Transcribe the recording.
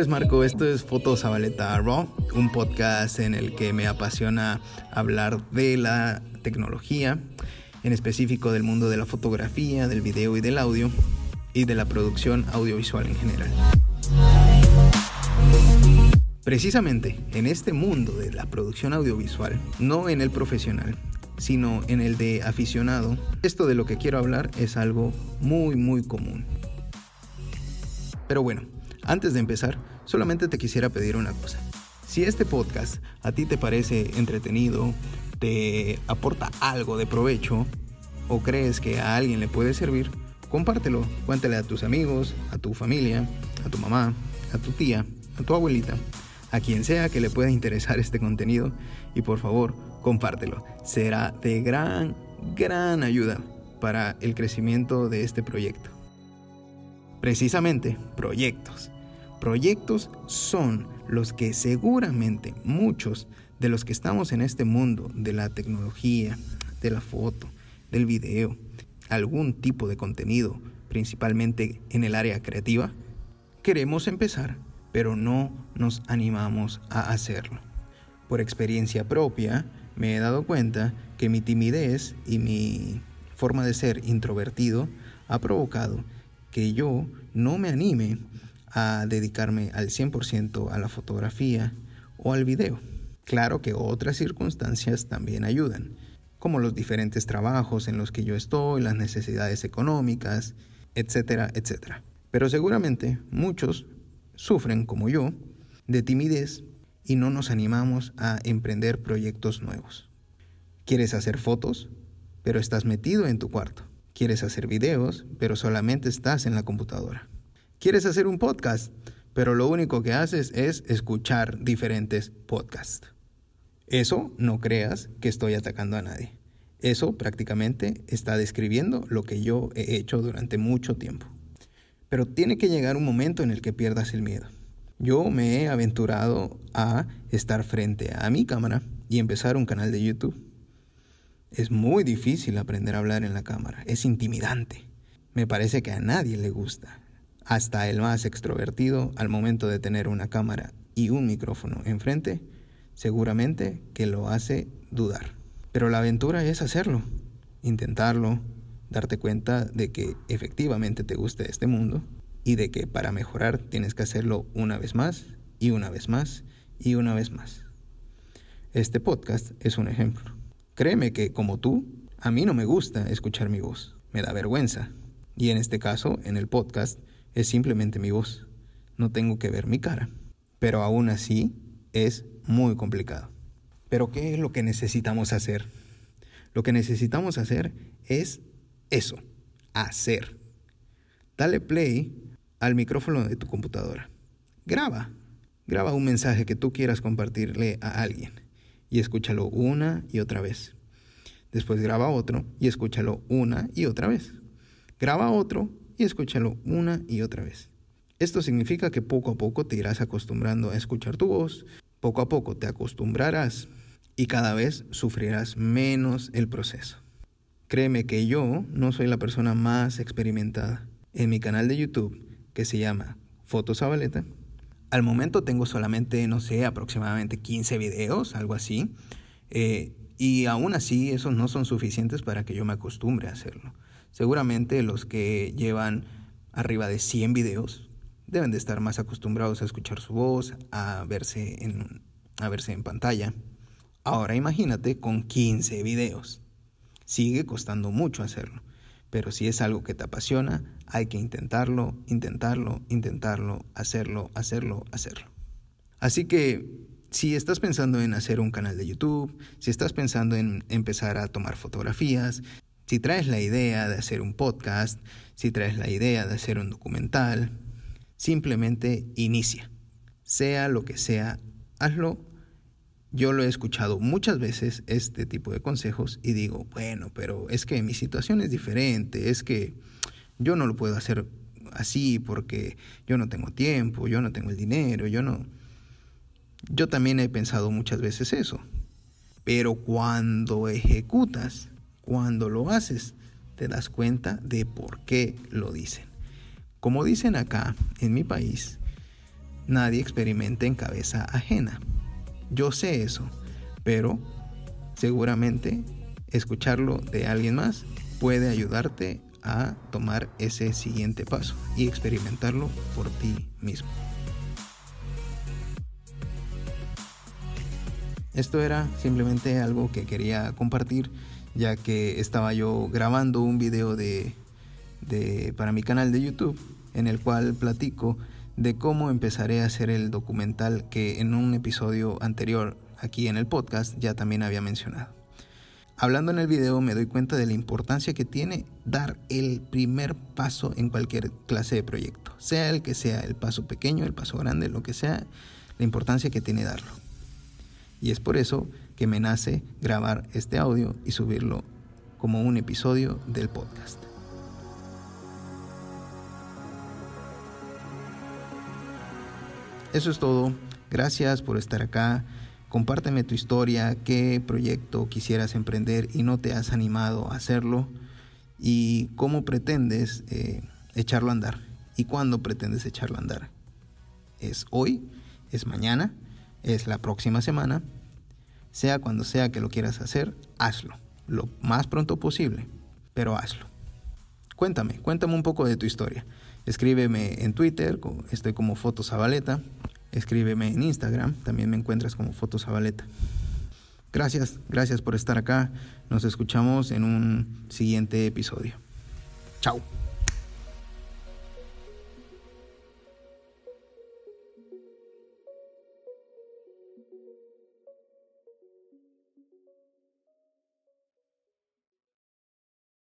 es Marco, esto es Foto Zabaleta Raw, un podcast en el que me apasiona hablar de la tecnología, en específico del mundo de la fotografía, del video y del audio, y de la producción audiovisual en general. Precisamente en este mundo de la producción audiovisual, no en el profesional, sino en el de aficionado, esto de lo que quiero hablar es algo muy muy común. Pero bueno, antes de empezar, solamente te quisiera pedir una cosa. Si este podcast a ti te parece entretenido, te aporta algo de provecho o crees que a alguien le puede servir, compártelo, cuéntale a tus amigos, a tu familia, a tu mamá, a tu tía, a tu abuelita, a quien sea que le pueda interesar este contenido y por favor, compártelo. Será de gran, gran ayuda para el crecimiento de este proyecto. Precisamente, proyectos. Proyectos son los que seguramente muchos de los que estamos en este mundo de la tecnología, de la foto, del video, algún tipo de contenido, principalmente en el área creativa, queremos empezar, pero no nos animamos a hacerlo. Por experiencia propia, me he dado cuenta que mi timidez y mi forma de ser introvertido ha provocado que yo no me anime a dedicarme al 100% a la fotografía o al video. Claro que otras circunstancias también ayudan, como los diferentes trabajos en los que yo estoy, las necesidades económicas, etcétera, etcétera. Pero seguramente muchos sufren, como yo, de timidez y no nos animamos a emprender proyectos nuevos. ¿Quieres hacer fotos? Pero estás metido en tu cuarto. ¿Quieres hacer videos? Pero solamente estás en la computadora. ¿Quieres hacer un podcast? Pero lo único que haces es escuchar diferentes podcasts. Eso no creas que estoy atacando a nadie. Eso prácticamente está describiendo lo que yo he hecho durante mucho tiempo. Pero tiene que llegar un momento en el que pierdas el miedo. Yo me he aventurado a estar frente a mi cámara y empezar un canal de YouTube. Es muy difícil aprender a hablar en la cámara, es intimidante. Me parece que a nadie le gusta. Hasta el más extrovertido, al momento de tener una cámara y un micrófono enfrente, seguramente que lo hace dudar. Pero la aventura es hacerlo, intentarlo, darte cuenta de que efectivamente te gusta este mundo y de que para mejorar tienes que hacerlo una vez más y una vez más y una vez más. Este podcast es un ejemplo. Créeme que como tú, a mí no me gusta escuchar mi voz, me da vergüenza. Y en este caso, en el podcast, es simplemente mi voz. No tengo que ver mi cara. Pero aún así es muy complicado. Pero ¿qué es lo que necesitamos hacer? Lo que necesitamos hacer es eso, hacer. Dale play al micrófono de tu computadora. Graba. Graba un mensaje que tú quieras compartirle a alguien y escúchalo una y otra vez. Después graba otro y escúchalo una y otra vez. Graba otro y escúchalo una y otra vez. Esto significa que poco a poco te irás acostumbrando a escuchar tu voz, poco a poco te acostumbrarás y cada vez sufrirás menos el proceso. Créeme que yo no soy la persona más experimentada. En mi canal de YouTube, que se llama Fotos Zabaleta, al momento tengo solamente, no sé, aproximadamente 15 videos, algo así. Eh, y aún así, esos no son suficientes para que yo me acostumbre a hacerlo. Seguramente los que llevan arriba de 100 videos deben de estar más acostumbrados a escuchar su voz, a verse en, a verse en pantalla. Ahora imagínate con 15 videos. Sigue costando mucho hacerlo, pero si es algo que te apasiona, hay que intentarlo, intentarlo, intentarlo, hacerlo, hacerlo, hacerlo. Así que si estás pensando en hacer un canal de YouTube, si estás pensando en empezar a tomar fotografías, si traes la idea de hacer un podcast, si traes la idea de hacer un documental, simplemente inicia. Sea lo que sea, hazlo. Yo lo he escuchado muchas veces este tipo de consejos y digo, bueno, pero es que mi situación es diferente, es que yo no lo puedo hacer así porque yo no tengo tiempo, yo no tengo el dinero, yo no... Yo también he pensado muchas veces eso, pero cuando ejecutas, cuando lo haces, te das cuenta de por qué lo dicen. Como dicen acá, en mi país, nadie experimente en cabeza ajena. Yo sé eso, pero seguramente escucharlo de alguien más puede ayudarte a tomar ese siguiente paso y experimentarlo por ti mismo. Esto era simplemente algo que quería compartir ya que estaba yo grabando un video de, para mi canal de YouTube en el cual platico de cómo empezaré a hacer el documental que en un episodio anterior aquí en el podcast ya también había mencionado. Hablando en el video me doy cuenta de la importancia que tiene dar el primer paso en cualquier clase de proyecto, sea el que sea, el paso pequeño, el paso grande, lo que sea, la importancia que tiene darlo. Y es por eso que me nace grabar este audio y subirlo como un episodio del podcast. Eso es todo. Gracias por estar acá. Compárteme tu historia, qué proyecto quisieras emprender y no te has animado a hacerlo y cómo pretendes eh, echarlo a andar y cuándo pretendes echarlo a andar. ¿Es hoy? ¿Es mañana? ¿Es la próxima semana? Sea cuando sea que lo quieras hacer, hazlo lo más pronto posible, pero hazlo. Cuéntame, cuéntame un poco de tu historia. Escríbeme en Twitter, estoy como Fotosabaleta. Escríbeme en Instagram, también me encuentras como Fotosabaleta. Gracias, gracias por estar acá. Nos escuchamos en un siguiente episodio. Chao.